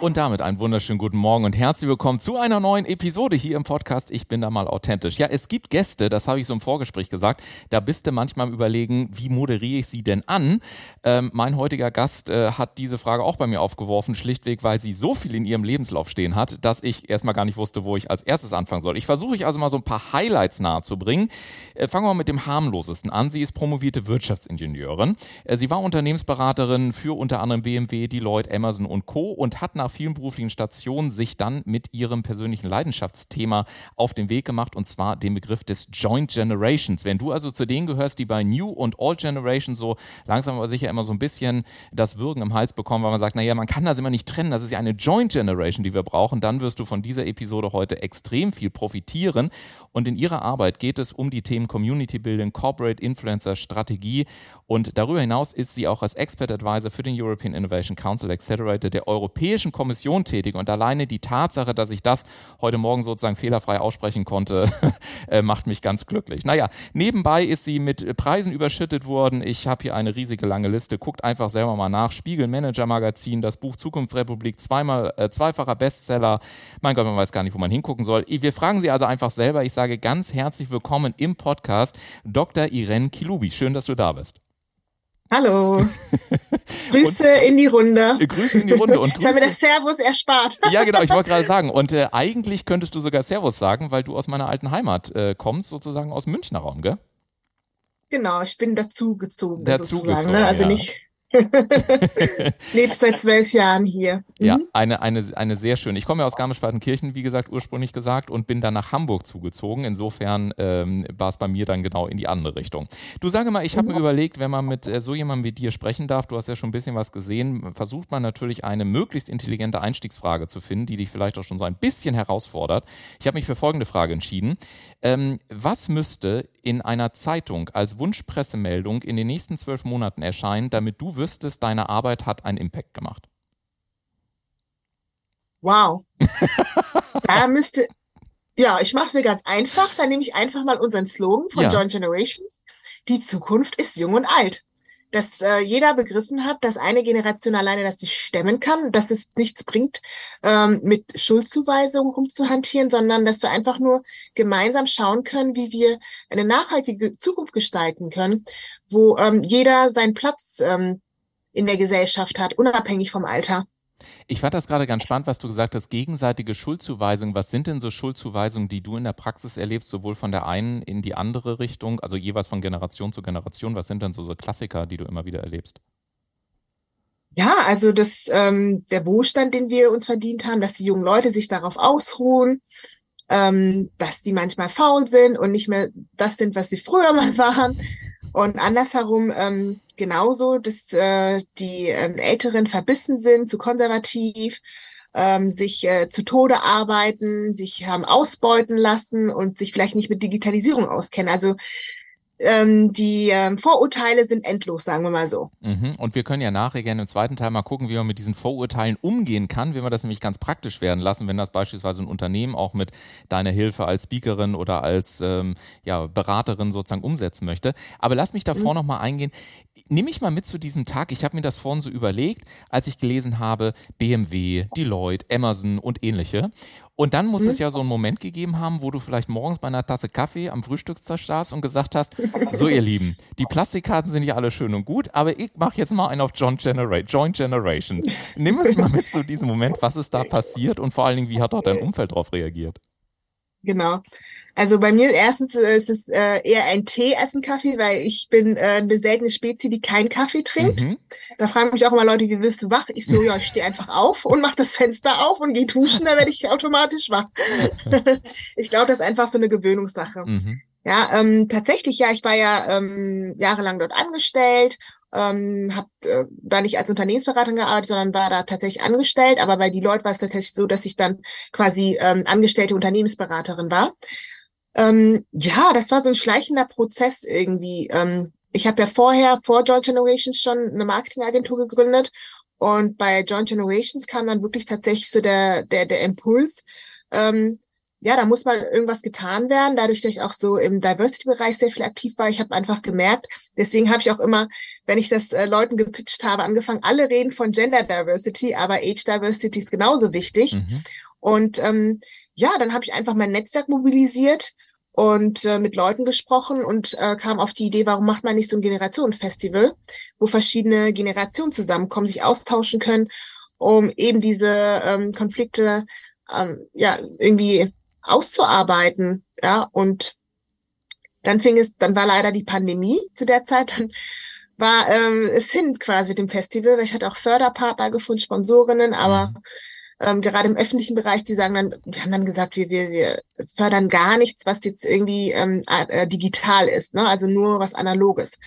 Und damit einen wunderschönen guten Morgen und herzlich willkommen zu einer neuen Episode hier im Podcast Ich bin da mal authentisch. Ja, es gibt Gäste, das habe ich so im Vorgespräch gesagt, da bist du manchmal am überlegen, wie moderiere ich sie denn an? Ähm, mein heutiger Gast äh, hat diese Frage auch bei mir aufgeworfen, schlichtweg, weil sie so viel in ihrem Lebenslauf stehen hat, dass ich erstmal gar nicht wusste, wo ich als erstes anfangen soll. Ich versuche euch also mal so ein paar Highlights nahezubringen. Äh, fangen wir mal mit dem harmlosesten an. Sie ist promovierte Wirtschaftsingenieurin. Äh, sie war Unternehmensberaterin für unter anderem BMW, Deloitte, Amazon und Co. und hat nach vielen beruflichen Stationen sich dann mit ihrem persönlichen Leidenschaftsthema auf den Weg gemacht und zwar den Begriff des Joint Generations. Wenn du also zu denen gehörst, die bei New und Old Generation so langsam aber sicher immer so ein bisschen das Würgen im Hals bekommen, weil man sagt, naja, man kann das immer nicht trennen, das ist ja eine Joint Generation, die wir brauchen, dann wirst du von dieser Episode heute extrem viel profitieren. Und in ihrer Arbeit geht es um die Themen Community Building, Corporate Influencer Strategie und darüber hinaus ist sie auch als Expert Advisor für den European Innovation Council Accelerator der Europäischen Kommission tätig. Und alleine die Tatsache, dass ich das heute Morgen sozusagen fehlerfrei aussprechen konnte, äh, macht mich ganz glücklich. Naja, nebenbei ist sie mit Preisen überschüttet worden. Ich habe hier eine riesige lange Liste. Guckt einfach selber mal nach. Spiegel Manager Magazin, das Buch Zukunftsrepublik, zweimal, äh, zweifacher Bestseller. Mein Gott, man weiß gar nicht, wo man hingucken soll. Wir fragen sie also einfach selber. Ich sage ganz herzlich willkommen im Podcast Dr. Irene Kilubi. Schön, dass du da bist. Hallo. Grüße und, in die Runde. Grüße in die Runde. Und ich habe mir das Servus erspart. ja, genau, ich wollte gerade sagen. Und äh, eigentlich könntest du sogar Servus sagen, weil du aus meiner alten Heimat äh, kommst, sozusagen aus Münchner Raum, gell? Genau, ich bin dazugezogen. Dazu sozusagen, ne? Also ja. nicht Lebe seit zwölf Jahren hier. Mhm. Ja, eine, eine, eine sehr schöne. Ich komme ja aus Garmisch-Partenkirchen, wie gesagt, ursprünglich gesagt, und bin dann nach Hamburg zugezogen. Insofern ähm, war es bei mir dann genau in die andere Richtung. Du sage mal, ich habe mhm. mir überlegt, wenn man mit äh, so jemandem wie dir sprechen darf, du hast ja schon ein bisschen was gesehen, versucht man natürlich eine möglichst intelligente Einstiegsfrage zu finden, die dich vielleicht auch schon so ein bisschen herausfordert. Ich habe mich für folgende Frage entschieden. Ähm, was müsste in einer Zeitung als Wunschpressemeldung in den nächsten zwölf Monaten erscheinen, damit du wüsstest, deine Arbeit hat einen Impact gemacht? Wow. da müsste, ja, ich mache es mir ganz einfach. Da nehme ich einfach mal unseren Slogan von ja. Joint Generations. Die Zukunft ist jung und alt dass äh, jeder begriffen hat, dass eine Generation alleine das nicht stemmen kann, dass es nichts bringt, ähm, mit Schuldzuweisungen rumzuhantieren, sondern dass wir einfach nur gemeinsam schauen können, wie wir eine nachhaltige Zukunft gestalten können, wo ähm, jeder seinen Platz ähm, in der Gesellschaft hat, unabhängig vom Alter. Ich fand das gerade ganz spannend, was du gesagt hast, gegenseitige Schuldzuweisungen. Was sind denn so Schuldzuweisungen, die du in der Praxis erlebst, sowohl von der einen in die andere Richtung, also jeweils von Generation zu Generation? Was sind denn so, so Klassiker, die du immer wieder erlebst? Ja, also das, ähm, der Wohlstand, den wir uns verdient haben, dass die jungen Leute sich darauf ausruhen, ähm, dass die manchmal faul sind und nicht mehr das sind, was sie früher mal waren. Und andersherum ähm, genauso, dass äh, die ähm, Älteren verbissen sind, zu konservativ, ähm, sich äh, zu Tode arbeiten, sich haben ausbeuten lassen und sich vielleicht nicht mit Digitalisierung auskennen. Also ähm, die ähm, Vorurteile sind endlos, sagen wir mal so. Mhm. Und wir können ja nachher gerne im zweiten Teil mal gucken, wie man mit diesen Vorurteilen umgehen kann, wie man das nämlich ganz praktisch werden lassen, wenn das beispielsweise ein Unternehmen auch mit deiner Hilfe als Speakerin oder als ähm, ja, Beraterin sozusagen umsetzen möchte. Aber lass mich davor mhm. nochmal eingehen. Nimm mich mal mit zu diesem Tag. Ich habe mir das vorhin so überlegt, als ich gelesen habe, BMW, Deloitte, Amazon und ähnliche. Und dann muss mhm. es ja so einen Moment gegeben haben, wo du vielleicht morgens bei einer Tasse Kaffee am Frühstückstisch saßt und gesagt hast, so ihr Lieben, die Plastikkarten sind ja alle schön und gut, aber ich mache jetzt mal einen auf John Generate, Joint Generations. Nimm uns mal mit zu diesem Moment, was ist da passiert und vor allen Dingen, wie hat auch dein Umfeld darauf reagiert? Genau. Also bei mir erstens äh, ist es äh, eher ein Tee als ein Kaffee, weil ich bin äh, eine seltene Spezie, die keinen Kaffee trinkt. Mhm. Da fragen mich auch immer Leute, wie wirst du wach? Ich so, ja, ich stehe einfach auf und mache das Fenster auf und gehe duschen, da werde ich automatisch wach. ich glaube, das ist einfach so eine Gewöhnungssache. Mhm. Ja, ähm, tatsächlich, ja, ich war ja ähm, jahrelang dort angestellt ähm, habe äh, da nicht als Unternehmensberaterin gearbeitet, sondern war da tatsächlich angestellt. Aber bei die Leute war es tatsächlich so, dass ich dann quasi ähm, angestellte Unternehmensberaterin war. Ähm, ja, das war so ein schleichender Prozess irgendwie. Ähm, ich habe ja vorher, vor Joint Generations, schon eine Marketingagentur gegründet. Und bei Joint Generations kam dann wirklich tatsächlich so der, der, der Impuls, ähm, ja, da muss mal irgendwas getan werden. Dadurch, dass ich auch so im Diversity-Bereich sehr viel aktiv war, ich habe einfach gemerkt, deswegen habe ich auch immer, wenn ich das äh, Leuten gepitcht habe, angefangen, alle reden von Gender Diversity, aber Age Diversity ist genauso wichtig. Mhm. Und ähm, ja, dann habe ich einfach mein Netzwerk mobilisiert und äh, mit Leuten gesprochen und äh, kam auf die Idee, warum macht man nicht so ein Generationenfestival, wo verschiedene Generationen zusammenkommen, sich austauschen können, um eben diese ähm, Konflikte ähm, ja irgendwie auszuarbeiten. Ja, und dann fing es, dann war leider die Pandemie zu der Zeit, dann war ähm, es hin quasi mit dem Festival, weil ich hatte auch Förderpartner gefunden, Sponsorinnen, aber mhm. ähm, gerade im öffentlichen Bereich, die sagen dann, die haben dann gesagt, wir, wir, wir fördern gar nichts, was jetzt irgendwie ähm, äh, digital ist, ne? also nur was Analoges.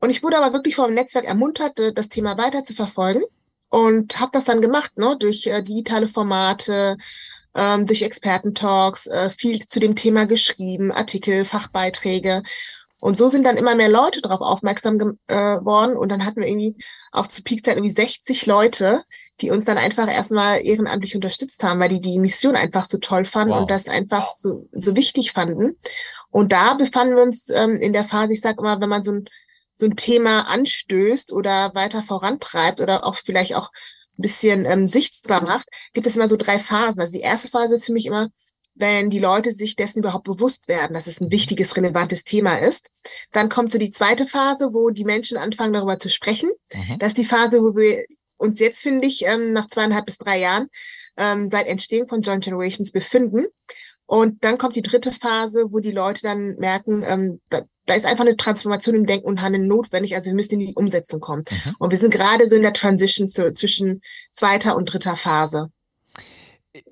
Und ich wurde aber wirklich vom Netzwerk ermuntert, das Thema weiter zu verfolgen und habe das dann gemacht, ne? durch äh, digitale Formate, ähm, durch Expertentalks, äh, viel zu dem Thema geschrieben, Artikel, Fachbeiträge. Und so sind dann immer mehr Leute darauf aufmerksam geworden. Äh, und dann hatten wir irgendwie auch zu Peakzeit irgendwie 60 Leute, die uns dann einfach erstmal ehrenamtlich unterstützt haben, weil die die Mission einfach so toll fanden wow. und das einfach so, so wichtig fanden. Und da befanden wir uns ähm, in der Phase, ich sage immer, wenn man so ein, so ein Thema anstößt oder weiter vorantreibt oder auch vielleicht auch bisschen ähm, sichtbar macht, gibt es immer so drei Phasen. Also die erste Phase ist für mich immer, wenn die Leute sich dessen überhaupt bewusst werden, dass es ein wichtiges, relevantes Thema ist. Dann kommt so die zweite Phase, wo die Menschen anfangen, darüber zu sprechen. Mhm. Das ist die Phase, wo wir uns jetzt, finde ich, ähm, nach zweieinhalb bis drei Jahren ähm, seit Entstehung von Joint Generations befinden. Und dann kommt die dritte Phase, wo die Leute dann merken, ähm, da, da ist einfach eine Transformation im Denken und Handeln notwendig. Also wir müssen in die Umsetzung kommen. Mhm. Und wir sind gerade so in der Transition zu, zwischen zweiter und dritter Phase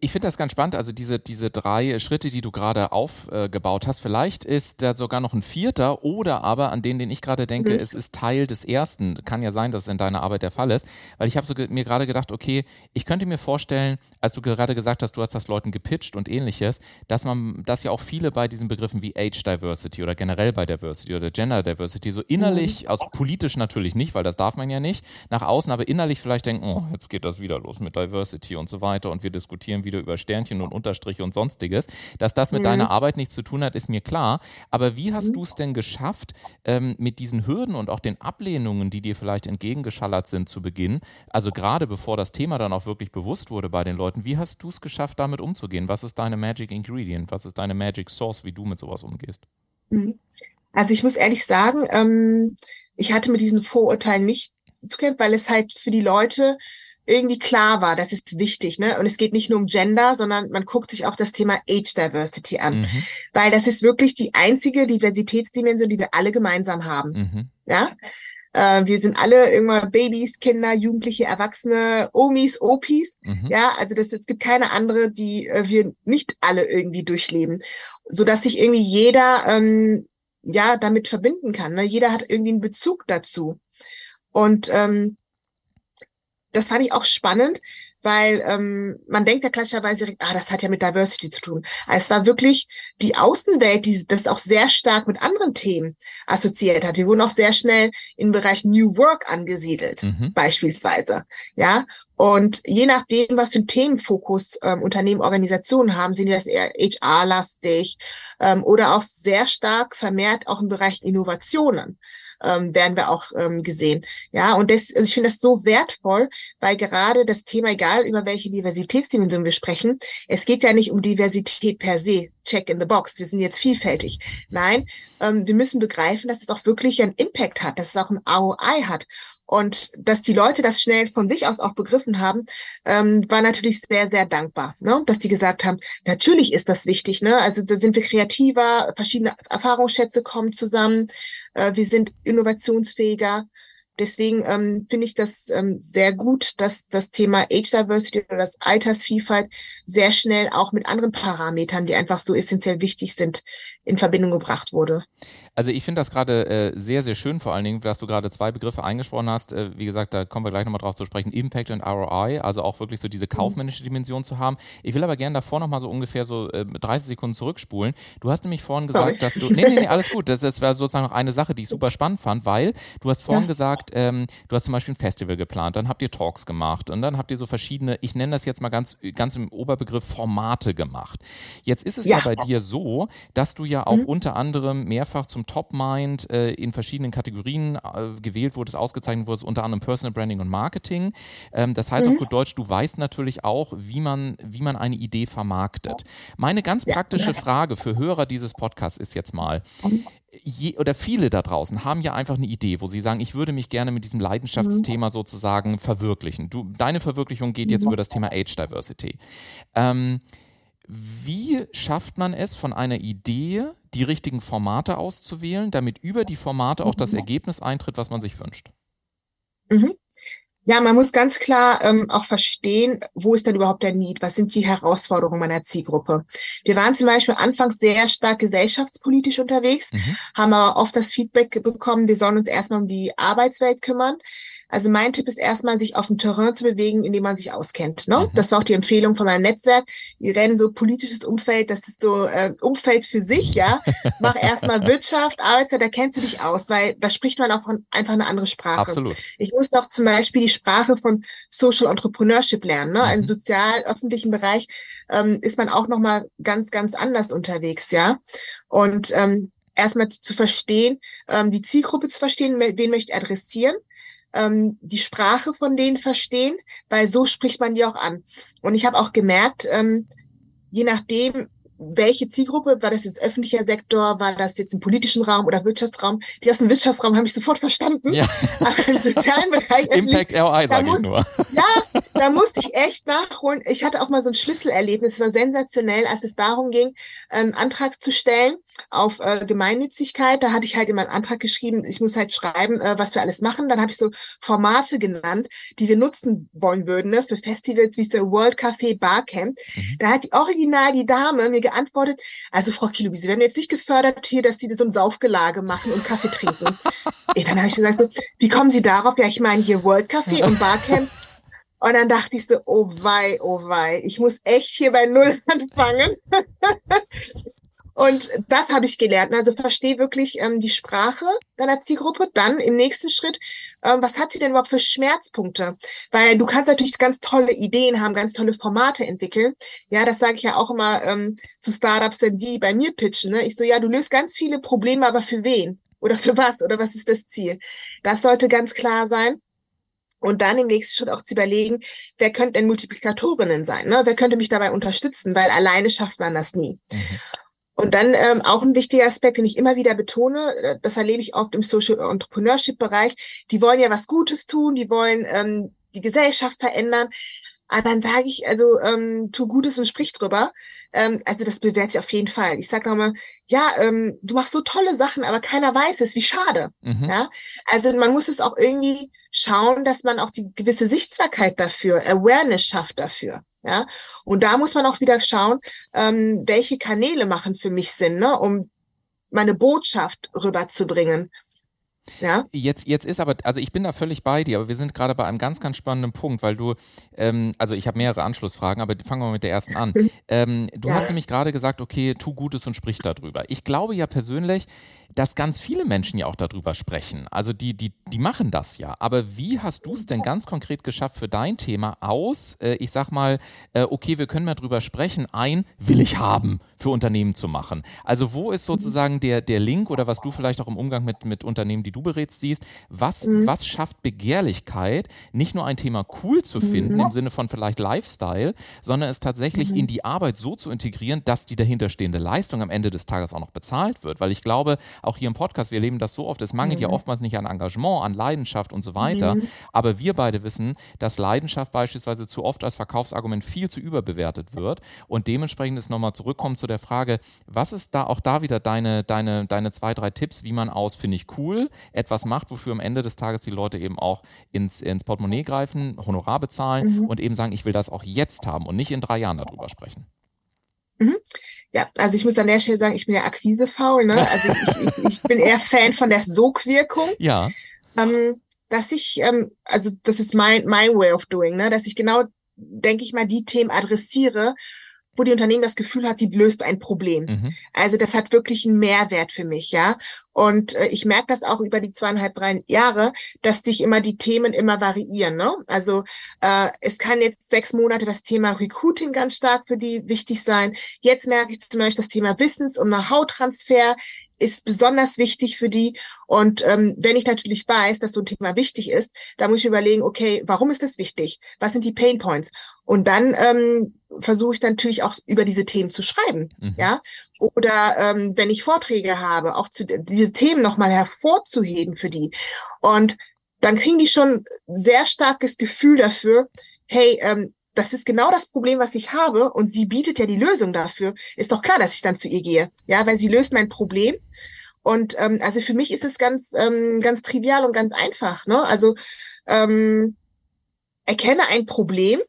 ich finde das ganz spannend, also diese, diese drei Schritte, die du gerade aufgebaut hast. Vielleicht ist da sogar noch ein vierter oder aber an den, den ich gerade denke, mhm. es ist Teil des ersten. Kann ja sein, dass es in deiner Arbeit der Fall ist. Weil ich habe so mir gerade gedacht, okay, ich könnte mir vorstellen, als du gerade gesagt hast, du hast das Leuten gepitcht und ähnliches, dass man, dass ja auch viele bei diesen Begriffen wie Age Diversity oder generell bei Diversity oder Gender Diversity so innerlich, mhm. also politisch natürlich nicht, weil das darf man ja nicht, nach außen aber innerlich vielleicht denken, oh, jetzt geht das wieder los mit Diversity und so weiter und wir diskutieren diskutieren wieder über Sternchen und Unterstriche und sonstiges. Dass das mit mhm. deiner Arbeit nichts zu tun hat, ist mir klar. Aber wie hast mhm. du es denn geschafft, ähm, mit diesen Hürden und auch den Ablehnungen, die dir vielleicht entgegengeschallert sind zu Beginn, also gerade bevor das Thema dann auch wirklich bewusst wurde bei den Leuten, wie hast du es geschafft, damit umzugehen? Was ist deine Magic Ingredient? Was ist deine Magic Source, wie du mit sowas umgehst? Mhm. Also ich muss ehrlich sagen, ähm, ich hatte mit diesen Vorurteilen nicht zu kämpfen, weil es halt für die Leute irgendwie klar war, das ist wichtig, ne? Und es geht nicht nur um Gender, sondern man guckt sich auch das Thema Age Diversity an, mhm. weil das ist wirklich die einzige Diversitätsdimension, die wir alle gemeinsam haben, mhm. ja? Äh, wir sind alle irgendwann Babys, Kinder, Jugendliche, Erwachsene, Omis, Opis, mhm. ja? Also das, es gibt keine andere, die äh, wir nicht alle irgendwie durchleben, so dass sich irgendwie jeder ähm, ja damit verbinden kann. Ne? Jeder hat irgendwie einen Bezug dazu und ähm, das fand ich auch spannend, weil ähm, man denkt ja klassischerweise, ah, das hat ja mit Diversity zu tun. Aber es war wirklich die Außenwelt, die das auch sehr stark mit anderen Themen assoziiert hat. Wir wurden auch sehr schnell im Bereich New Work angesiedelt, mhm. beispielsweise. Ja, und je nachdem, was für einen Themenfokus ähm, Unternehmen, Organisationen haben, sind die das eher HR-lastig ähm, oder auch sehr stark vermehrt auch im Bereich Innovationen ähm, werden wir auch ähm, gesehen. Ja, und das, also ich finde das so wertvoll, weil gerade das Thema, egal über welche Diversitätsdimension wir sprechen, es geht ja nicht um Diversität per se, check in the box, wir sind jetzt vielfältig. Nein, ähm, wir müssen begreifen, dass es auch wirklich einen Impact hat, dass es auch ein ROI hat. Und dass die Leute das schnell von sich aus auch begriffen haben, ähm, war natürlich sehr, sehr dankbar. Ne? Dass die gesagt haben, natürlich ist das wichtig. Ne? Also da sind wir kreativer, verschiedene Erfahrungsschätze kommen zusammen, äh, wir sind innovationsfähiger. Deswegen ähm, finde ich das ähm, sehr gut, dass das Thema Age Diversity oder das Altersvielfalt sehr schnell auch mit anderen Parametern, die einfach so essentiell wichtig sind, in Verbindung gebracht wurde. Also ich finde das gerade äh, sehr, sehr schön, vor allen Dingen, dass du gerade zwei Begriffe eingesprochen hast. Äh, wie gesagt, da kommen wir gleich nochmal drauf zu sprechen. Impact und ROI, also auch wirklich so diese mhm. kaufmännische Dimension zu haben. Ich will aber gerne davor nochmal so ungefähr so äh, 30 Sekunden zurückspulen. Du hast nämlich vorhin Sorry. gesagt, dass du. Nee, nee, nee, alles gut. Das, das war sozusagen noch eine Sache, die ich super spannend fand, weil du hast vorhin ja. gesagt, ähm, du hast zum Beispiel ein Festival geplant, dann habt ihr Talks gemacht und dann habt ihr so verschiedene, ich nenne das jetzt mal ganz, ganz im Oberbegriff Formate gemacht. Jetzt ist es ja, ja bei dir so, dass du ja auch mhm. unter anderem mehrfach zum Top Mind äh, in verschiedenen Kategorien äh, gewählt wurdest, ausgezeichnet wurdest, unter anderem Personal Branding und Marketing. Ähm, das heißt mhm. auf gut Deutsch, du weißt natürlich auch, wie man, wie man eine Idee vermarktet. Meine ganz praktische Frage für Hörer dieses Podcasts ist jetzt mal, Je, oder viele da draußen haben ja einfach eine Idee, wo sie sagen, ich würde mich gerne mit diesem Leidenschaftsthema mhm. sozusagen verwirklichen. Du, deine Verwirklichung geht jetzt über das Thema Age Diversity. Ähm, wie schafft man es, von einer Idee die richtigen Formate auszuwählen, damit über die Formate auch das mhm. Ergebnis eintritt, was man sich wünscht? Mhm. Ja, man muss ganz klar ähm, auch verstehen, wo ist denn überhaupt der Need? Was sind die Herausforderungen meiner Zielgruppe? Wir waren zum Beispiel anfangs sehr stark gesellschaftspolitisch unterwegs, mhm. haben aber oft das Feedback bekommen, wir sollen uns erstmal um die Arbeitswelt kümmern. Also mein Tipp ist erstmal, sich auf dem Terrain zu bewegen, in dem man sich auskennt. Ne? Mhm. Das war auch die Empfehlung von meinem Netzwerk. Wir rennen so politisches Umfeld, das ist so äh, Umfeld für sich, ja. Mach erstmal Wirtschaft, Arbeitszeit, da kennst du dich aus, weil da spricht man auch einfach eine andere Sprache. Absolut. Ich muss noch zum Beispiel die Sprache von Social Entrepreneurship lernen. Ne? Mhm. Im sozial-öffentlichen Bereich ähm, ist man auch nochmal ganz, ganz anders unterwegs, ja. Und ähm, erstmal zu verstehen, ähm, die Zielgruppe zu verstehen, wen möchte ich adressieren ähm, die Sprache von denen verstehen, weil so spricht man die auch an. Und ich habe auch gemerkt, ähm, je nachdem, welche Zielgruppe, war das jetzt öffentlicher Sektor, war das jetzt im politischen Raum oder Wirtschaftsraum? Die aus dem Wirtschaftsraum habe ich sofort verstanden. Ja. Aber im sozialen Bereich. Impact ROI, sage ich nur. Ja, da musste ich echt nachholen. Ich hatte auch mal so ein Schlüsselerlebnis, das war sensationell, als es darum ging, einen Antrag zu stellen auf äh, Gemeinnützigkeit. Da hatte ich halt in meinen Antrag geschrieben, ich muss halt schreiben, äh, was wir alles machen. Dann habe ich so Formate genannt, die wir nutzen wollen würden, ne, für Festivals wie so World Café Barcamp. Mhm. Da hat die original die Dame mir geantwortet, also Frau Kilubi, Sie werden jetzt nicht gefördert hier, dass Sie so ein Saufgelage machen und Kaffee trinken. ja, dann habe ich gesagt so, wie kommen Sie darauf? Ja, ich meine hier World Café und Barcamp. Und dann dachte ich so, oh wei, oh wei, ich muss echt hier bei Null anfangen. Und das habe ich gelernt. Also verstehe wirklich ähm, die Sprache deiner Zielgruppe. Dann im nächsten Schritt, ähm, was hat sie denn überhaupt für Schmerzpunkte? Weil du kannst natürlich ganz tolle Ideen haben, ganz tolle Formate entwickeln. Ja, das sage ich ja auch immer ähm, zu Startups, die bei mir pitchen. Ne? Ich so, ja, du löst ganz viele Probleme, aber für wen? Oder für was? Oder was ist das Ziel? Das sollte ganz klar sein. Und dann im nächsten Schritt auch zu überlegen, wer könnte denn Multiplikatorinnen sein? Ne? Wer könnte mich dabei unterstützen? Weil alleine schafft man das nie. Mhm. Und dann ähm, auch ein wichtiger Aspekt, den ich immer wieder betone, äh, das erlebe ich oft im Social Entrepreneurship Bereich, die wollen ja was Gutes tun, die wollen ähm, die Gesellschaft verändern. Aber dann sage ich, also ähm, tu Gutes und sprich drüber. Ähm, also das bewährt sich auf jeden Fall. Ich sage nochmal, ja, ähm, du machst so tolle Sachen, aber keiner weiß es, wie schade. Mhm. Ja? Also man muss es auch irgendwie schauen, dass man auch die gewisse Sichtbarkeit dafür, Awareness schafft dafür. Ja, und da muss man auch wieder schauen, ähm, welche Kanäle machen für mich Sinn, ne, um meine Botschaft rüberzubringen. Ja. Jetzt, jetzt ist aber, also ich bin da völlig bei dir, aber wir sind gerade bei einem ganz, ganz spannenden Punkt, weil du, ähm, also ich habe mehrere Anschlussfragen, aber fangen wir mal mit der ersten an. ähm, du ja. hast nämlich gerade gesagt, okay, tu Gutes und sprich darüber. Ich glaube ja persönlich, dass ganz viele Menschen ja auch darüber sprechen. Also die, die, die machen das ja. Aber wie hast du es denn ganz konkret geschafft für dein Thema aus, äh, ich sag mal, äh, okay, wir können mal drüber sprechen, ein will ich haben für Unternehmen zu machen. Also wo ist sozusagen der, der Link oder was du vielleicht auch im Umgang mit, mit Unternehmen, die du berätst, siehst, was, mhm. was schafft Begehrlichkeit, nicht nur ein Thema cool zu finden, mhm. im Sinne von vielleicht Lifestyle, sondern es tatsächlich mhm. in die Arbeit so zu integrieren, dass die dahinterstehende Leistung am Ende des Tages auch noch bezahlt wird. Weil ich glaube, auch hier im Podcast, wir leben das so oft, es mangelt ja mhm. oftmals nicht an Engagement, an Leidenschaft und so weiter. Mhm. Aber wir beide wissen, dass Leidenschaft beispielsweise zu oft als Verkaufsargument viel zu überbewertet wird. Und dementsprechend ist nochmal zurückkommen zu der Frage, was ist da auch da wieder deine, deine, deine zwei, drei Tipps, wie man aus, finde ich cool, etwas macht, wofür am Ende des Tages die Leute eben auch ins, ins Portemonnaie greifen, Honorar bezahlen mhm. und eben sagen, ich will das auch jetzt haben und nicht in drei Jahren darüber sprechen. Mhm. Ja, also ich muss an der Stelle sagen, ich bin ja akquisefaul, ne? Also ich, ich, ich bin eher Fan von der Sogwirkung. Ja. Ähm, dass ich, ähm, also das ist mein, mein way of doing, ne? Dass ich genau, denke ich mal, die Themen adressiere, wo die Unternehmen das Gefühl hat, die löst ein Problem. Mhm. Also das hat wirklich einen Mehrwert für mich, ja. Und äh, ich merke das auch über die zweieinhalb, drei Jahre, dass sich immer die Themen immer variieren. Ne? Also äh, es kann jetzt sechs Monate das Thema Recruiting ganz stark für die wichtig sein. Jetzt merke ich zum Beispiel das Thema Wissens- und Know-how-Transfer ist besonders wichtig für die. Und ähm, wenn ich natürlich weiß, dass so ein Thema wichtig ist, da muss ich überlegen, okay, warum ist das wichtig? Was sind die Pain Points? Und dann ähm, versuche ich natürlich auch über diese Themen zu schreiben, mhm. ja. Oder ähm, wenn ich Vorträge habe, auch zu diese Themen nochmal hervorzuheben für die. Und dann kriegen die schon sehr starkes Gefühl dafür, hey, ähm, das ist genau das Problem, was ich habe und sie bietet ja die Lösung dafür. Ist doch klar, dass ich dann zu ihr gehe, ja, weil sie löst mein Problem. Und ähm, also für mich ist es ganz ähm, ganz trivial und ganz einfach. Ne? Also ähm, erkenne ein Problem,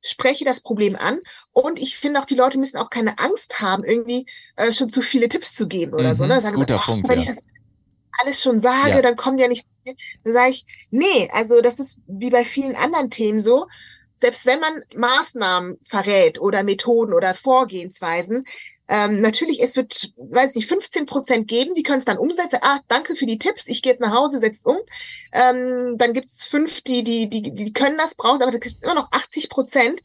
spreche das Problem an und ich finde auch, die Leute müssen auch keine Angst haben, irgendwie äh, schon zu viele Tipps zu geben oder mhm, so. Ne? Sagen guter so, Punkt, wenn ja. ich das alles schon sage, ja. dann kommt ja nichts mehr. Dann sage ich, nee, also das ist wie bei vielen anderen Themen so selbst wenn man Maßnahmen verrät oder Methoden oder Vorgehensweisen, ähm, natürlich, es wird, weiß nicht, 15 Prozent geben, die können es dann umsetzen. Ah, danke für die Tipps, ich gehe jetzt nach Hause, setzt um. Ähm, dann gibt's fünf, die, die, die, die können das, brauchen, aber das ist immer noch 80 Prozent,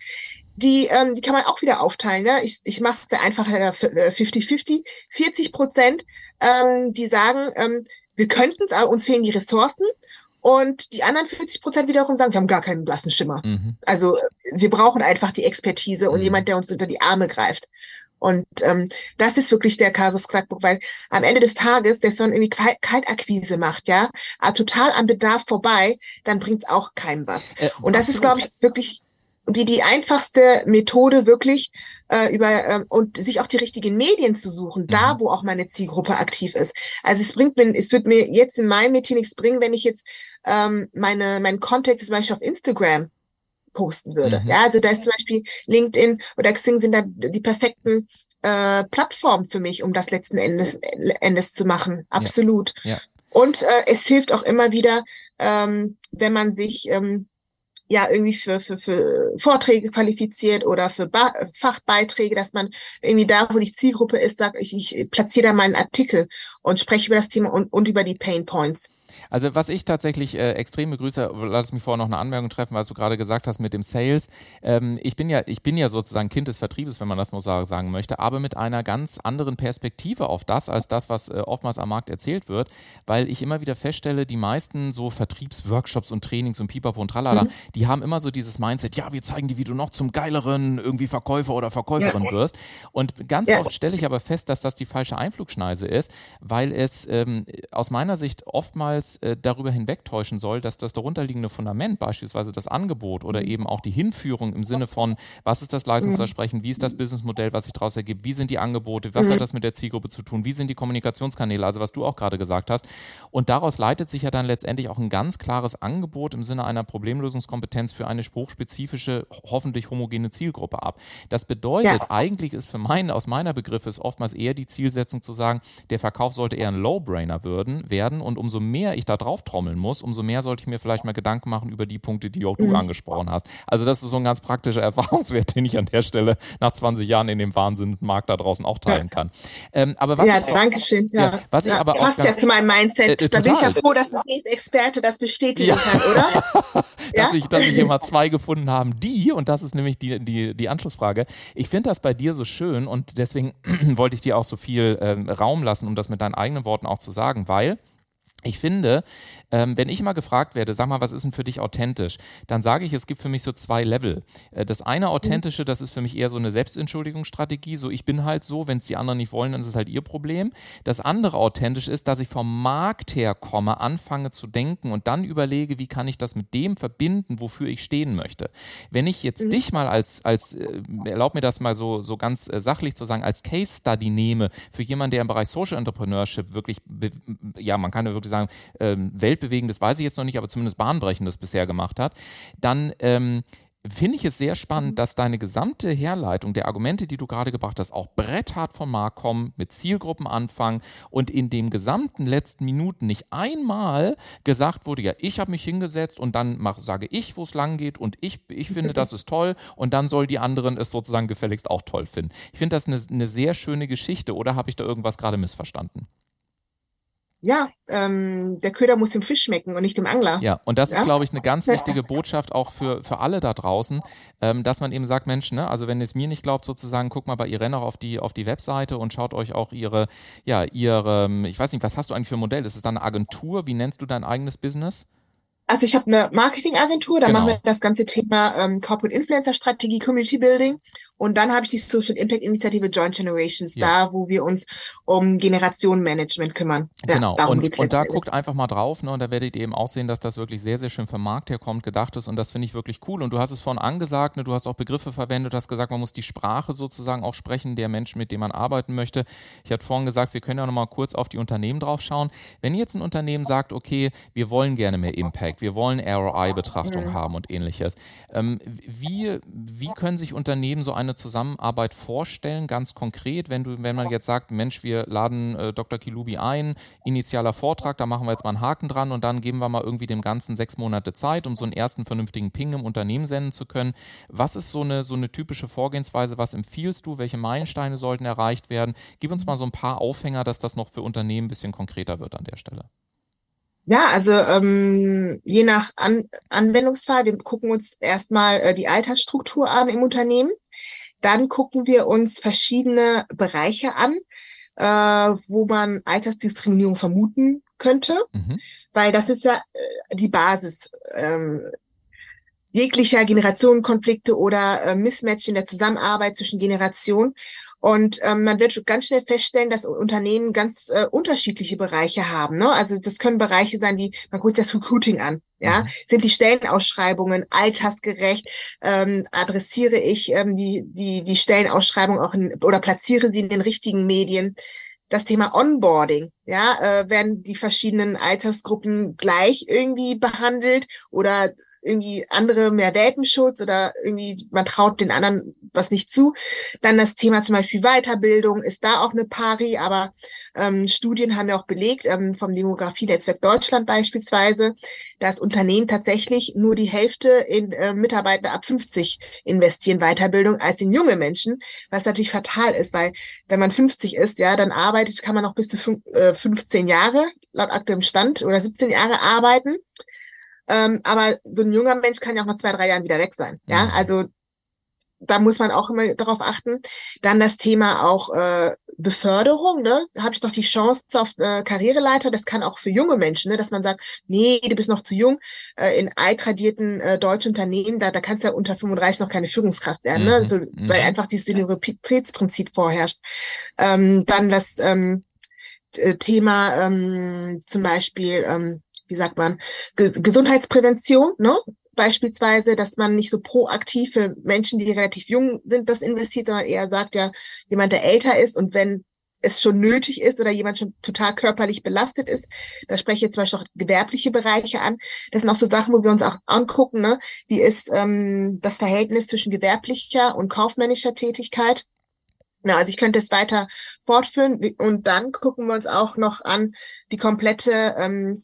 die, ähm, die kann man auch wieder aufteilen. Ne? Ich, ich mache es sehr einfach 50-50. 40 Prozent, ähm, die sagen, ähm, wir könnten es, aber uns fehlen die Ressourcen. Und die anderen 40 Prozent wiederum sagen, wir haben gar keinen blassen Schimmer. Mhm. Also wir brauchen einfach die Expertise und mhm. jemand, der uns unter die Arme greift. Und ähm, das ist wirklich der Kasus Knackpunkt, weil am Ende des Tages, selbst wenn man irgendwie Kaltakquise macht, ja, total am Bedarf vorbei, dann bringt's auch keinem was. Äh, und das absolut. ist, glaube ich, wirklich die die einfachste Methode wirklich äh, über ähm, und sich auch die richtigen Medien zu suchen, mhm. da wo auch meine Zielgruppe aktiv ist. Also es bringt mir, es wird mir jetzt in meinem Meeting nichts bringen, wenn ich jetzt ähm, meine meinen Kontext zum Beispiel auf Instagram posten würde. Mhm. Ja, also da ist zum Beispiel LinkedIn oder Xing sind da die perfekten äh, Plattformen für mich, um das letzten Endes Endes zu machen. Absolut. Ja. ja. Und äh, es hilft auch immer wieder, ähm, wenn man sich ähm, ja irgendwie für, für, für Vorträge qualifiziert oder für ba Fachbeiträge, dass man irgendwie da, wo die Zielgruppe ist, sagt, ich, ich platziere da mal einen Artikel und spreche über das Thema und, und über die Pain Points. Also was ich tatsächlich äh, extrem begrüße, lass mich vorher noch eine Anmerkung treffen, was du gerade gesagt hast mit dem Sales. Ähm, ich bin ja, ich bin ja sozusagen Kind des Vertriebes, wenn man das mal sagen möchte, aber mit einer ganz anderen Perspektive auf das, als das, was äh, oftmals am Markt erzählt wird, weil ich immer wieder feststelle, die meisten so Vertriebsworkshops und Trainings und Pipapo und Tralala, mhm. die haben immer so dieses Mindset, ja, wir zeigen dir, wie du noch zum geileren irgendwie Verkäufer oder Verkäuferin ja. wirst. Und ganz ja. oft stelle ich aber fest, dass das die falsche Einflugschneise ist, weil es ähm, aus meiner Sicht oftmals äh, darüber hinwegtäuschen soll, dass das darunterliegende Fundament, beispielsweise das Angebot oder mhm. eben auch die Hinführung im Sinne von, was ist das Leistungsversprechen, wie ist das Businessmodell, was sich daraus ergibt, wie sind die Angebote, was hat mhm. das mit der Zielgruppe zu tun, wie sind die Kommunikationskanäle, also was du auch gerade gesagt hast. Und daraus leitet sich ja dann letztendlich auch ein ganz klares Angebot im Sinne einer Problemlösungskompetenz für eine spruchspezifische, hoffentlich homogene Zielgruppe ab. Das bedeutet, ja. eigentlich ist für meinen, aus meiner Begriffe ist oftmals eher die Zielsetzung zu sagen, der Verkauf sollte eher ein Low-Brainer werden und umso mehr ich da drauf trommeln muss, umso mehr sollte ich mir vielleicht mal Gedanken machen über die Punkte, die auch du Mhm. angesprochen hast. Also das ist so ein ganz praktischer Erfahrungswert, den ich an der Stelle nach 20 Jahren in dem Wahnsinnmarkt da draußen auch teilen kann. Ähm, aber was ja, ich, danke schön. Ja, Ja, was ich aber auch passt ja ganz- zu meinem Mindset. Äh, äh, da bin ich ja froh, dass das nächste Experte das bestätigen Ja. kann, oder? dass, Ja? ich, dass ich hier mal zwei gefunden haben, die, und das ist nämlich die, die, die Anschlussfrage, ich finde das bei dir so schön und deswegen wollte ich dir auch so viel ähm, Raum lassen, um das mit deinen eigenen Worten auch zu sagen, weil ich finde, ähm, wenn ich immer gefragt werde, sag mal, was ist denn für dich authentisch, dann sage ich, es gibt für mich so zwei Level. Äh, das eine authentische, das ist für mich eher so eine Selbstentschuldigungsstrategie, so ich bin halt so, wenn es die anderen nicht wollen, dann ist es halt ihr Problem. Das andere authentisch ist, dass ich vom Markt her komme, anfange zu denken und dann überlege, wie kann ich das mit dem verbinden, wofür ich stehen möchte. Wenn ich jetzt dich mal als, als äh, erlaub mir das mal so, so ganz äh, sachlich zu sagen, als Case Study nehme für jemanden, der im Bereich Social Entrepreneurship wirklich, ja, man kann ja wirklich sagen, ähm, weltbewegendes weiß ich jetzt noch nicht, aber zumindest bahnbrechendes bisher gemacht hat, dann ähm, finde ich es sehr spannend, dass deine gesamte Herleitung der Argumente, die du gerade gebracht hast, auch bretthart vom Markt kommen, mit Zielgruppen anfangen und in den gesamten letzten Minuten nicht einmal gesagt wurde, ja, ich habe mich hingesetzt und dann mach, sage ich, wo es lang geht und ich, ich finde, das ist toll und dann soll die anderen es sozusagen gefälligst auch toll finden. Ich finde das eine, eine sehr schöne Geschichte oder habe ich da irgendwas gerade missverstanden? Ja, ähm, der Köder muss dem Fisch schmecken und nicht dem Angler. Ja, und das ist, Ja. glaube ich, eine ganz wichtige Botschaft auch für, für alle da draußen, ähm, dass man eben sagt, Mensch, ne, also wenn ihr es mir nicht glaubt, sozusagen, guckt mal bei Irene auch auf die, auf die Webseite und schaut euch auch ihre, ja, ihre, ich weiß nicht, was hast du eigentlich für ein Modell? Ist es dann eine Agentur? Wie nennst du dein eigenes Business? Also ich habe eine Marketingagentur, da Genau. machen wir das ganze Thema ähm, Corporate Influencer Strategie, Community Building und dann habe ich die Social Impact Initiative Joint Generations, Ja. da wo wir uns um Generationenmanagement kümmern. Ja, genau, darum und, geht's und da Endes. guckt einfach mal drauf, ne, und da werdet ihr eben auch sehen, dass das wirklich sehr, sehr schön vom Markt herkommt, gedacht ist und das finde ich wirklich cool. Und du hast es vorhin angesagt, ne, du hast auch Begriffe verwendet, hast gesagt, man muss die Sprache sozusagen auch sprechen, der Menschen, mit dem man arbeiten möchte. Ich hatte vorhin gesagt, wir können ja noch mal kurz auf die Unternehmen drauf schauen. Wenn jetzt ein Unternehmen sagt, okay, wir wollen gerne mehr Impact, wir wollen ROI-Betrachtung haben und ähnliches, ähm, wie, wie können sich Unternehmen so eine Zusammenarbeit vorstellen, ganz konkret, wenn du, wenn man jetzt sagt, Mensch, wir laden äh, Dr. Kilubi ein, initialer Vortrag, da machen wir jetzt mal einen Haken dran und dann geben wir mal irgendwie dem Ganzen sechs Monate Zeit, um so einen ersten vernünftigen Ping im Unternehmen senden zu können. Was ist so eine, so eine typische Vorgehensweise? Was empfiehlst du? Welche Meilensteine sollten erreicht werden? Gib uns mal so ein paar Aufhänger, dass das noch für Unternehmen ein bisschen konkreter wird an der Stelle. Ja, also ähm, je nach An Anwendungsfall, wir gucken uns erstmal äh, die Altersstruktur an im Unternehmen. Dann gucken wir uns verschiedene Bereiche an, äh, wo man Altersdiskriminierung vermuten könnte, Mhm. weil das ist ja äh, die Basis ähm, jeglicher Generationenkonflikte oder äh, Mismatch in der Zusammenarbeit zwischen Generationen. Und ähm, man wird schon ganz schnell feststellen, dass Unternehmen ganz äh, unterschiedliche Bereiche haben. Ne? Also das können Bereiche sein, wie man guckt sich das Recruiting an. Ja, Mhm. sind die Stellenausschreibungen altersgerecht? Ähm, adressiere ich ähm, die die die Stellenausschreibung auch in, oder platziere sie in den richtigen Medien? Das Thema Onboarding, ja, äh, werden die verschiedenen Altersgruppen gleich irgendwie behandelt oder irgendwie andere mehr Welpenschutz oder irgendwie man traut den anderen was nicht zu. Dann das Thema zum Beispiel Weiterbildung ist da auch eine Pari, aber ähm, Studien haben ja auch belegt, ähm, vom Demografie-Netzwerk Deutschland beispielsweise, dass Unternehmen tatsächlich nur die Hälfte in äh, Mitarbeiter ab 50 investieren Weiterbildung als in junge Menschen, was natürlich fatal ist, weil wenn man 50 ist, ja, dann arbeitet, kann man noch bis zu fün- äh, 15 Jahre laut aktuellem Stand oder 17 Jahre arbeiten. Ähm, aber so ein junger Mensch kann ja auch nach zwei, drei Jahren wieder weg sein. Ja, Mhm. also da muss man auch immer darauf achten. Dann das Thema auch äh, Beförderung. Ne? Habe ich doch die Chance auf äh, Karriereleiter? Das kann auch für junge Menschen, ne? dass man sagt, nee, du bist noch zu jung. Äh, in altradierten äh, deutschen Unternehmen, da, da kannst du ja unter 35 noch keine Führungskraft werden, Mhm, ne? so, mhm. weil einfach dieses Senioritätsprinzip vorherrscht. Ähm, dann das ähm, Thema ähm, zum Beispiel, ähm, wie sagt man, Ge Gesundheitsprävention, ne? Beispielsweise, dass man nicht so proaktiv für Menschen, die relativ jung sind, das investiert, sondern eher sagt ja, jemand, der älter ist und wenn es schon nötig ist oder jemand schon total körperlich belastet ist, da spreche ich jetzt zum Beispiel auch gewerbliche Bereiche an. Das sind auch so Sachen, wo wir uns auch angucken, ne? Wie ist ähm, das Verhältnis zwischen gewerblicher und kaufmännischer Tätigkeit? Na, also ich könnte es weiter fortführen und dann gucken wir uns auch noch an die komplette ähm,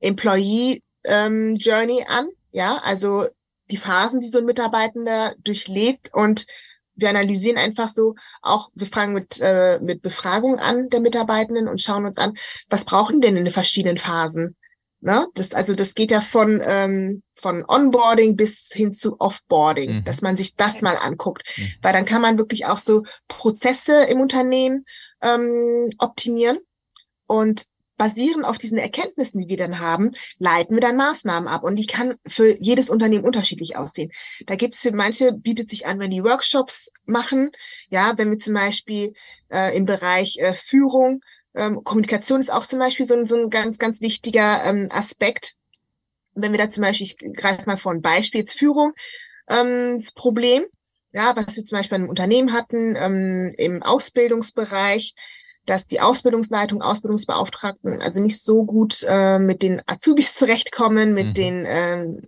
Employee ähm, Journey an, ja, also die Phasen, die so ein Mitarbeitender durchlebt und wir analysieren einfach so auch, wir fragen mit, äh, mit Befragung an der Mitarbeitenden und schauen uns an, was brauchen denn in den verschiedenen Phasen? Ne? Das, also das geht ja von, ähm, von Onboarding bis hin zu Offboarding, mhm. dass man sich das mal anguckt. Mhm. Weil dann kann man wirklich auch so Prozesse im Unternehmen ähm, optimieren. Und basierend auf diesen Erkenntnissen, die wir dann haben, leiten wir dann Maßnahmen ab. Und die kann für jedes Unternehmen unterschiedlich aussehen. Da gibt es für manche, bietet sich an, wenn die Workshops machen. Ja, wenn wir zum Beispiel äh, im Bereich äh, Führung ähm, Kommunikation ist auch zum Beispiel so ein, so ein ganz, ganz wichtiger ähm, Aspekt. Wenn wir da zum Beispiel, ich greife mal vor ein Beispiel, jetzt Führung, ähm, das Problem, ja, was wir zum Beispiel in einem Unternehmen hatten, ähm, im Ausbildungsbereich, dass die Ausbildungsleitung, Ausbildungsbeauftragten also nicht so gut äh, mit den Azubis zurechtkommen, mit mhm. den ähm,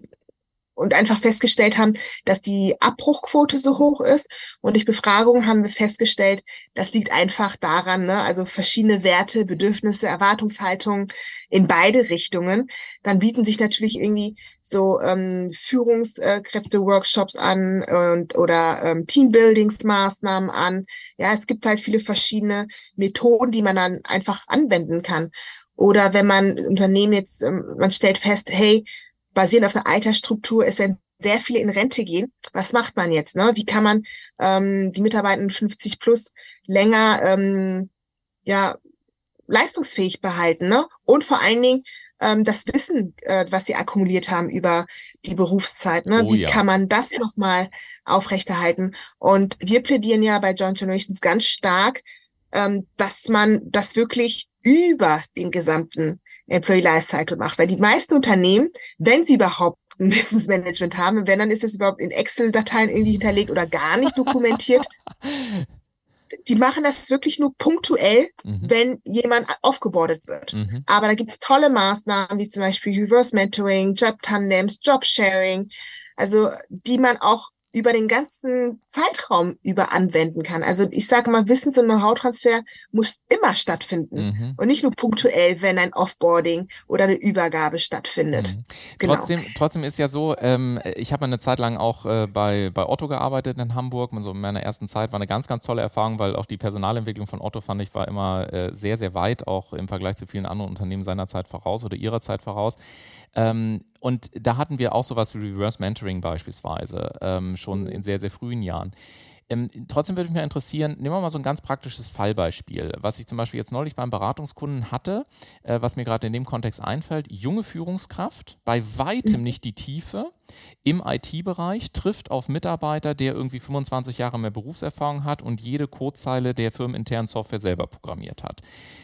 und einfach festgestellt haben, dass die Abbruchquote so hoch ist. Und durch Befragungen haben wir festgestellt, das liegt einfach daran, ne? also verschiedene Werte, Bedürfnisse, Erwartungshaltungen in beide Richtungen. Dann bieten sich natürlich irgendwie so ähm, Führungskräfte-Workshops an und oder ähm, Teambuildingsmaßnahmen an. Ja, es gibt halt viele verschiedene Methoden, die man dann einfach anwenden kann. Oder wenn man Unternehmen jetzt, ähm, man stellt fest, hey, basierend auf der Altersstruktur, es werden sehr viele in Rente gehen. Was macht man jetzt? Ne? Wie kann man ähm, die Mitarbeitenden 50 plus länger ähm, ja leistungsfähig behalten? Ne? Und vor allen Dingen ähm, das Wissen, äh, was sie akkumuliert haben über die Berufszeit. Ne? Oh, Wie ja. kann man das nochmal aufrechterhalten? Und wir plädieren ja bei Joint Generations ganz stark, ähm, dass man das wirklich über den gesamten Employee Lifecycle macht. Weil die meisten Unternehmen, wenn sie überhaupt ein Business Management haben, wenn, dann ist es überhaupt in Excel-Dateien irgendwie hinterlegt oder gar nicht dokumentiert. die machen das wirklich nur punktuell, mhm. wenn jemand aufgebordet wird. Mhm. Aber da gibt's tolle Maßnahmen, wie zum Beispiel Reverse Mentoring, Job Tandems, Job Sharing, also die man auch über den ganzen Zeitraum über anwenden kann. Also ich sage mal, Wissens- und Know-how-Transfer muss immer stattfinden mhm. und nicht nur punktuell, wenn ein Offboarding oder eine Übergabe stattfindet. Mhm. Genau. Trotzdem, trotzdem ist ja so, ähm, ich habe eine Zeit lang auch äh, bei, bei Otto gearbeitet in Hamburg. Also in meiner ersten Zeit war eine ganz, ganz tolle Erfahrung, weil auch die Personalentwicklung von Otto fand ich war immer äh, sehr, sehr weit, auch im Vergleich zu vielen anderen Unternehmen seiner Zeit voraus oder ihrer Zeit voraus. Ähm, und da hatten wir auch sowas wie Reverse Mentoring beispielsweise, ähm, schon in sehr, sehr frühen Jahren. Ähm, trotzdem würde mich mal interessieren, nehmen wir mal so ein ganz praktisches Fallbeispiel, was ich zum Beispiel jetzt neulich beim Beratungskunden hatte, äh, was mir gerade in dem Kontext einfällt. Junge Führungskraft, bei weitem mhm. nicht die Tiefe, im IT-Bereich, trifft auf Mitarbeiter, der irgendwie 25 Jahre mehr Berufserfahrung hat und jede Codezeile der firmeninternen Software selber programmiert hat.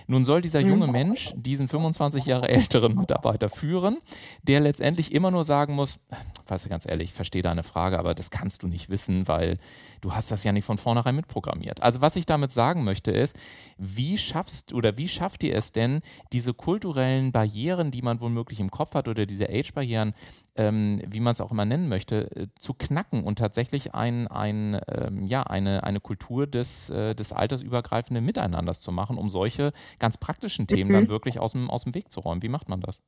Nun soll dieser mhm. junge Mensch diesen 25 Jahre älteren Mitarbeiter führen, der letztendlich immer nur sagen muss, weißt du ganz ehrlich, ich verstehe deine Frage, aber das kannst du nicht wissen, weil du hast das ja nicht von vornherein mitprogrammiert. Also was ich damit sagen möchte ist, wie schaffst oder wie schafft ihr es denn, diese kulturellen Barrieren, die man womöglich im Kopf hat oder diese Age-Barrieren, ähm, wie man es auch immer nennen möchte, äh, zu knacken und tatsächlich ein, ein, ähm, ja, eine, eine Kultur des, äh, des altersübergreifenden Miteinanders zu machen, um solche ganz praktischen Themen mhm. dann wirklich aus dem, aus dem Weg zu räumen. Wie macht man das?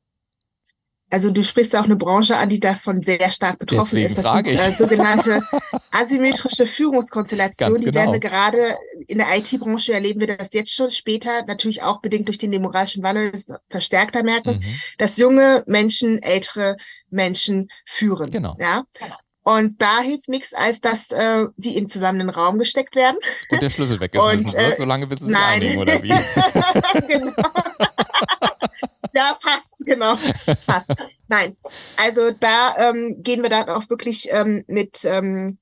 Also du sprichst auch eine Branche an, die davon sehr stark betroffen Deswegen ist. Das sind, äh, sogenannte asymmetrische Führungskonstellation. Genau. Die werden wir gerade in der IT-Branche erleben wir das jetzt schon später, natürlich auch bedingt durch den demografischen Wandel verstärkter merken, mhm. dass junge Menschen ältere Menschen führen. Genau. Ja. Und da hilft nichts, als dass äh, die in zusammen in den Raum gesteckt werden. Und der Schlüssel weggeschmissen und, äh, wird, solange bis sie sich annehmen, oder wie? genau. ja, passt, genau. Passt. Nein. Also da ähm, gehen wir dann auch wirklich ähm, mit, ähm,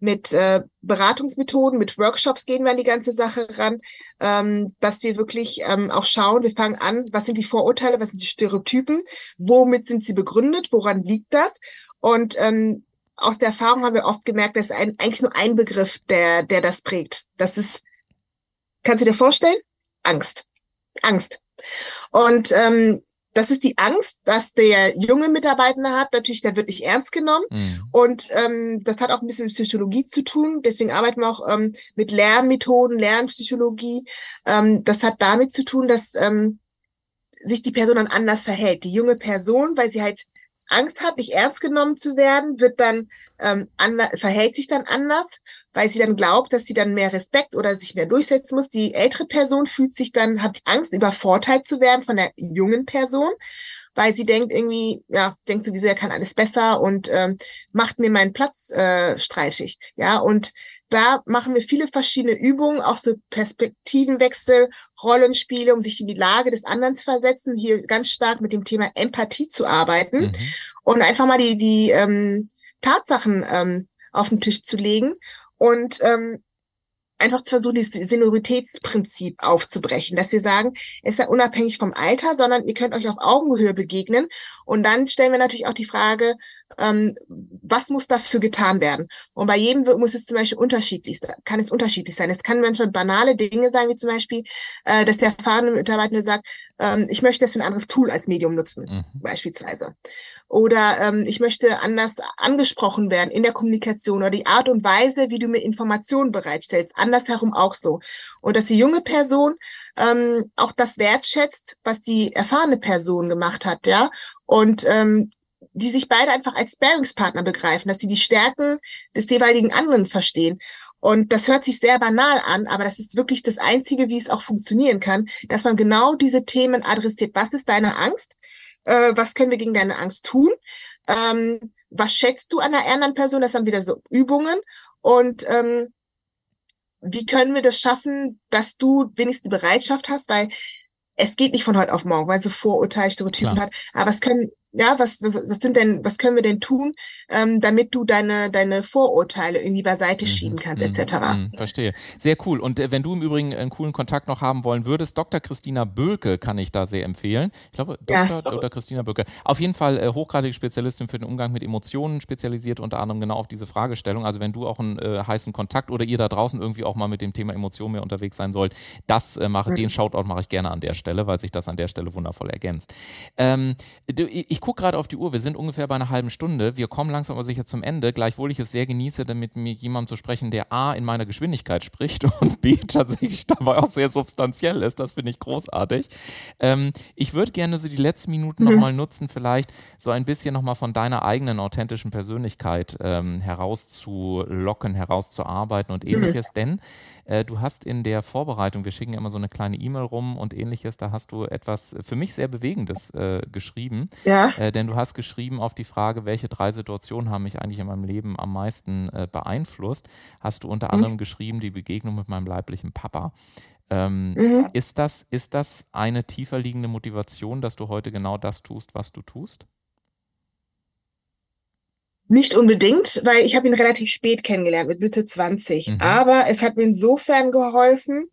mit äh, Beratungsmethoden, mit Workshops gehen wir an die ganze Sache ran, ähm, dass wir wirklich ähm, auch schauen, wir fangen an, was sind die Vorurteile, was sind die Stereotypen, womit sind sie begründet, woran liegt das? Und ähm, aus der Erfahrung haben wir oft gemerkt, dass ein, eigentlich nur ein Begriff, der, der das prägt. Das ist, kannst du dir vorstellen? Angst. Angst. Und ähm, das ist die Angst, dass der junge Mitarbeiter hat. Natürlich, der wird nicht ernst genommen. Mhm. Und ähm, das hat auch ein bisschen mit Psychologie zu tun. Deswegen arbeiten wir auch ähm, mit Lernmethoden, Lernpsychologie. Ähm, das hat damit zu tun, dass ähm, sich die Person dann anders verhält. Die junge Person, weil sie halt Angst hat, nicht ernst genommen zu werden, wird dann ähm, verhält sich dann anders, weil sie dann glaubt, dass sie dann mehr Respekt oder sich mehr durchsetzen muss. Die ältere Person fühlt sich dann, hat Angst, übervorteilt zu werden von der jungen Person, weil sie denkt irgendwie, ja, denkt sowieso, er kann alles besser und ähm, macht mir meinen Platz äh, streitig. Ja, und da machen wir viele verschiedene Übungen, auch so Perspektivenwechsel, Rollenspiele, um sich in die Lage des anderen zu versetzen, hier ganz stark mit dem Thema Empathie zu arbeiten mhm. und einfach mal die, die ähm, Tatsachen ähm, auf den Tisch zu legen und ähm, einfach zu versuchen, dieses Senioritätsprinzip aufzubrechen, dass wir sagen, es ist ja unabhängig vom Alter, sondern ihr könnt euch auf Augenhöhe begegnen. Und dann stellen wir natürlich auch die Frage, ähm, was muss dafür getan werden? Und bei jedem muss es zum Beispiel unterschiedlich sein, kann es unterschiedlich sein. Es kann manchmal banale Dinge sein, wie zum Beispiel, äh, dass der erfahrene Mitarbeiter sagt, ähm, ich möchte das für ein anderes Tool als Medium nutzen, mhm. beispielsweise. Oder ähm, ich möchte anders angesprochen werden in der Kommunikation oder die Art und Weise, wie du mir Informationen bereitstellst, andersherum auch so. Und dass die junge Person ähm, auch das wertschätzt, was die erfahrene Person gemacht hat, ja. Und ähm, die sich beide einfach als Sparingspartner begreifen, dass sie die Stärken des jeweiligen anderen verstehen. Und das hört sich sehr banal an, aber das ist wirklich das Einzige, wie es auch funktionieren kann, dass man genau diese Themen adressiert. Was ist deine Angst? Äh, was können wir gegen deine Angst tun? Ähm, was schätzt du an der anderen Person? Das sind wieder so Übungen. Und ähm, wie können wir das schaffen, dass du wenigstens die Bereitschaft hast, weil es geht nicht von heute auf morgen, weil so Vorurteile, Stereotypen Klar. hat. Aber es können ja, was, was sind denn, was können wir denn tun, ähm, damit du deine, deine Vorurteile irgendwie beiseite mhm, schieben kannst, mhm, etc. Mhm, verstehe. Sehr cool. Und äh, wenn du im Übrigen einen coolen Kontakt noch haben wollen würdest, Dr. Christina Böke kann ich da sehr empfehlen. Ich glaube, Dr. Ja. Dr. Christina Böke. Auf jeden Fall äh, hochgradige Spezialistin für den Umgang mit Emotionen, spezialisiert unter anderem genau auf diese Fragestellung. Also wenn du auch einen äh, heißen Kontakt oder ihr da draußen irgendwie auch mal mit dem Thema Emotionen mehr unterwegs sein sollt, das äh, mache, mhm. den Shoutout mache ich gerne an der Stelle, weil sich das an der Stelle wundervoll ergänzt. Ähm, ich ich gucke gerade auf die Uhr, wir sind ungefähr bei einer halben Stunde. Wir kommen langsam aber sicher zum Ende, gleichwohl ich es sehr genieße, damit mir jemand zu sprechen, der A in meiner Geschwindigkeit spricht und B tatsächlich dabei auch sehr substanziell ist. Das finde ich großartig. Ähm, ich würde gerne so die letzten Minuten mhm. nochmal nutzen, vielleicht so ein bisschen nochmal von deiner eigenen authentischen Persönlichkeit ähm, herauszulocken, herauszuarbeiten und mhm. ähnliches. Mhm. Denn äh, du hast in der Vorbereitung, wir schicken immer so eine kleine E-Mail rum und ähnliches, da hast du etwas für mich sehr Bewegendes äh, geschrieben. Ja. Äh, denn du hast geschrieben auf die Frage, welche drei Situationen haben mich eigentlich in meinem Leben am meisten äh, beeinflusst, hast du unter mhm. anderem geschrieben, die Begegnung mit meinem leiblichen Papa. Ähm, mhm. ist, das, ist das eine tiefer liegende Motivation, dass du heute genau das tust, was du tust? Nicht unbedingt, weil ich habe ihn relativ spät kennengelernt, mit Mitte 20. Mhm. Aber es hat mir insofern geholfen,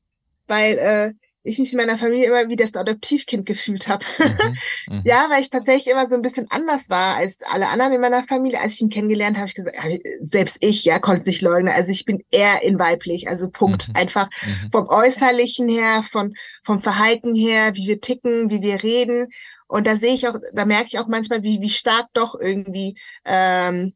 weil äh, ich mich in meiner Familie immer wie das Adoptivkind gefühlt habe. Mhm, mhm. ja, weil ich tatsächlich immer so ein bisschen anders war als alle anderen in meiner Familie. Als ich ihn kennengelernt habe, ich gesagt, selbst ich, ja, konnte nicht leugnen. Also ich bin eher in weiblich, also Punkt. Mhm. Einfach mhm. vom Äußerlichen her, von, vom Verhalten her, wie wir ticken, wie wir reden. Und da sehe ich auch, da merke ich auch manchmal, wie, wie stark doch irgendwie ähm,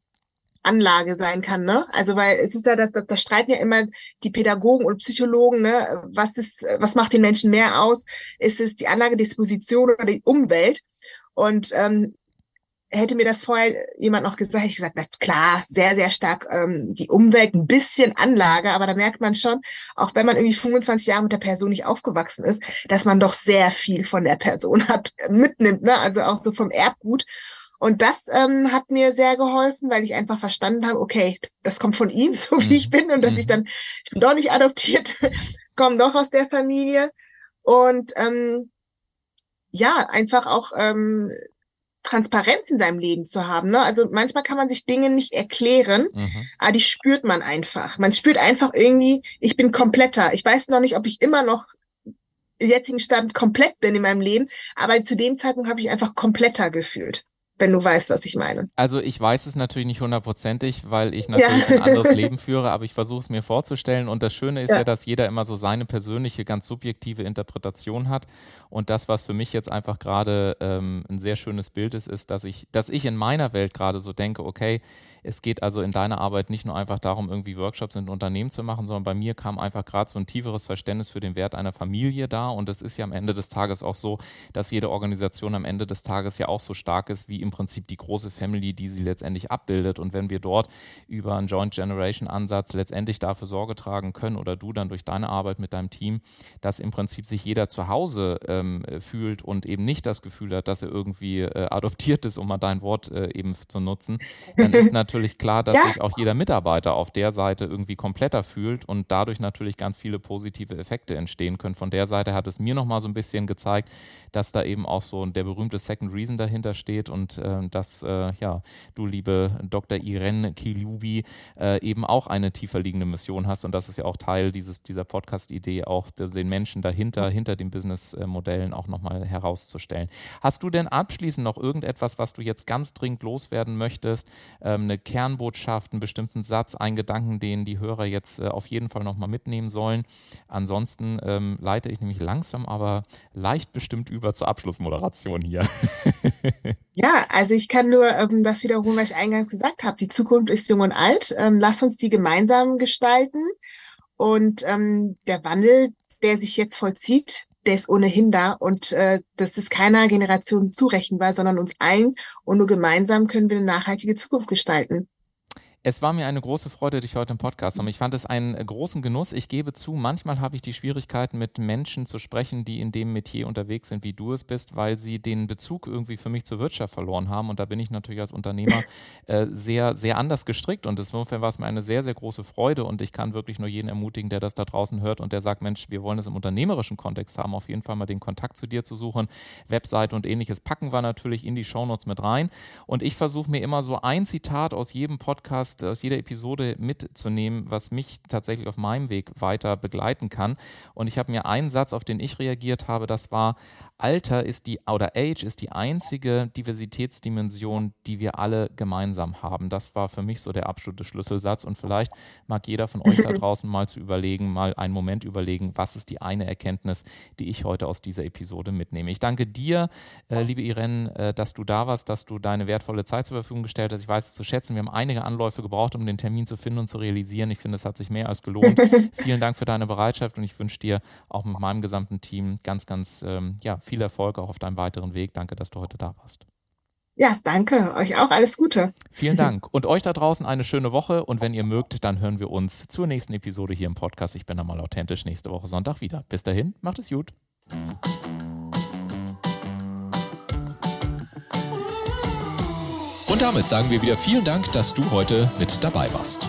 Anlage sein kann, ne? Also weil es ist ja das, das, das streiten ja immer die Pädagogen und Psychologen, ne? Was ist, was macht den Menschen mehr aus? Ist es die Anlage, Disposition oder die Umwelt? Und ähm, hätte mir das vorher jemand noch gesagt, ich gesagt, na klar, sehr, sehr stark ähm, die Umwelt, ein bisschen Anlage, aber da merkt man schon, auch wenn man irgendwie 25 Jahre mit der Person nicht aufgewachsen ist, dass man doch sehr viel von der Person hat, mitnimmt, ne? Also auch so vom Erbgut. Und das ähm, hat mir sehr geholfen, weil ich einfach verstanden habe, okay, das kommt von ihm, so wie ich mhm. bin, und dass ich mhm. dann, ich bin doch nicht adoptiert, komme doch aus der Familie. Und ähm, ja, einfach auch ähm, Transparenz in seinem Leben zu haben. Ne? Also manchmal kann man sich Dinge nicht erklären, mhm. aber die spürt man einfach. Man spürt einfach irgendwie, ich bin kompletter. Ich weiß noch nicht, ob ich immer noch jetzigen Stand komplett bin in meinem Leben, aber zu dem Zeitpunkt habe ich einfach kompletter gefühlt. Wenn du weißt, was ich meine. Also ich weiß es natürlich nicht hundertprozentig, weil ich natürlich ja. ein anderes Leben führe, aber ich versuche es mir vorzustellen. Und das Schöne ist ja. ja, dass jeder immer so seine persönliche, ganz subjektive Interpretation hat. Und das, was für mich jetzt einfach gerade ähm, ein sehr schönes Bild ist, ist, dass ich, dass ich in meiner Welt gerade so denke, okay, es geht also in deiner Arbeit nicht nur einfach darum, irgendwie Workshops in Unternehmen zu machen, sondern bei mir kam einfach gerade so ein tieferes Verständnis für den Wert einer Familie da. Und es ist ja am Ende des Tages auch so, dass jede Organisation am Ende des Tages ja auch so stark ist wie im Prinzip die große Family, die sie letztendlich abbildet. Und wenn wir dort über einen Joint Generation Ansatz letztendlich dafür Sorge tragen können oder du dann durch deine Arbeit mit deinem Team, dass im Prinzip sich jeder zu Hause ähm, fühlt und eben nicht das Gefühl hat, dass er irgendwie äh, adoptiert ist, um mal dein Wort äh, eben zu nutzen, dann ist natürlich natürlich klar, dass ja. sich auch jeder Mitarbeiter auf der Seite irgendwie kompletter fühlt und dadurch natürlich ganz viele positive Effekte entstehen können. Von der Seite hat es mir nochmal so ein bisschen gezeigt, dass da eben auch so der berühmte Second Reason dahinter steht und äh, dass äh, ja, du, liebe Dr. Irene Kilubi, äh, eben auch eine tiefer liegende Mission hast und das ist ja auch Teil dieses, dieser Podcast-Idee, auch den Menschen dahinter, hinter den Businessmodellen auch nochmal herauszustellen. Hast du denn abschließend noch irgendetwas, was du jetzt ganz dringend loswerden möchtest? Ähm, eine Kernbotschaft, einen bestimmten Satz, einen Gedanken, den die Hörer jetzt äh, auf jeden Fall nochmal mitnehmen sollen. Ansonsten ähm, leite ich nämlich langsam, aber leicht bestimmt über zur Abschlussmoderation hier. ja, also ich kann nur ähm, das wiederholen, was ich eingangs gesagt habe. Die Zukunft ist jung und alt. Ähm, lass uns die gemeinsam gestalten. Und ähm, der Wandel, der sich jetzt vollzieht, der ist ohnehin da und äh, das ist keiner Generation zurechenbar, sondern uns allen und nur gemeinsam können wir eine nachhaltige Zukunft gestalten. Es war mir eine große Freude, dich heute im Podcast zu haben. Ich fand es einen großen Genuss. Ich gebe zu, manchmal habe ich die Schwierigkeiten, mit Menschen zu sprechen, die in dem Metier unterwegs sind, wie du es bist, weil sie den Bezug irgendwie für mich zur Wirtschaft verloren haben. Und da bin ich natürlich als Unternehmer äh, sehr, sehr anders gestrickt. Und insofern war es mir eine sehr, sehr große Freude. Und ich kann wirklich nur jeden ermutigen, der das da draußen hört und der sagt, Mensch, wir wollen es im unternehmerischen Kontext haben, auf jeden Fall mal den Kontakt zu dir zu suchen. Webseite und ähnliches packen wir natürlich in die Shownotes mit rein. Und ich versuche mir immer so ein Zitat aus jedem Podcast Podcast aus jeder Episode mitzunehmen, was mich tatsächlich auf meinem Weg weiter begleiten kann. Und ich habe mir einen Satz, auf den ich reagiert habe, das war, Alter ist die, oder Age ist die einzige Diversitätsdimension, die wir alle gemeinsam haben. Das war für mich so der absolute Schlüsselsatz. Und vielleicht mag jeder von euch da draußen mal zu überlegen, mal einen Moment überlegen, was ist die eine Erkenntnis, die ich heute aus dieser Episode mitnehme. Ich danke dir, äh, liebe Irene, äh, dass du da warst, dass du deine wertvolle Zeit zur Verfügung gestellt hast. Ich weiß es zu schätzen. Wir haben einige Anläufe gebraucht, um den Termin zu finden und zu realisieren. Ich finde, es hat sich mehr als gelohnt. Vielen Dank für deine Bereitschaft und ich wünsche dir auch mit meinem gesamten Team ganz, ganz, ähm, ja, viel Erfolg auch auf deinem weiteren Weg. Danke, dass du heute da warst. Ja, danke. Euch auch alles Gute. Vielen Dank. Und euch da draußen eine schöne Woche. Und wenn ihr mögt, dann hören wir uns zur nächsten Episode hier im Podcast. Ich bin da mal authentisch nächste Woche Sonntag wieder. Bis dahin, macht es gut. Und damit sagen wir wieder vielen Dank, dass du heute mit dabei warst.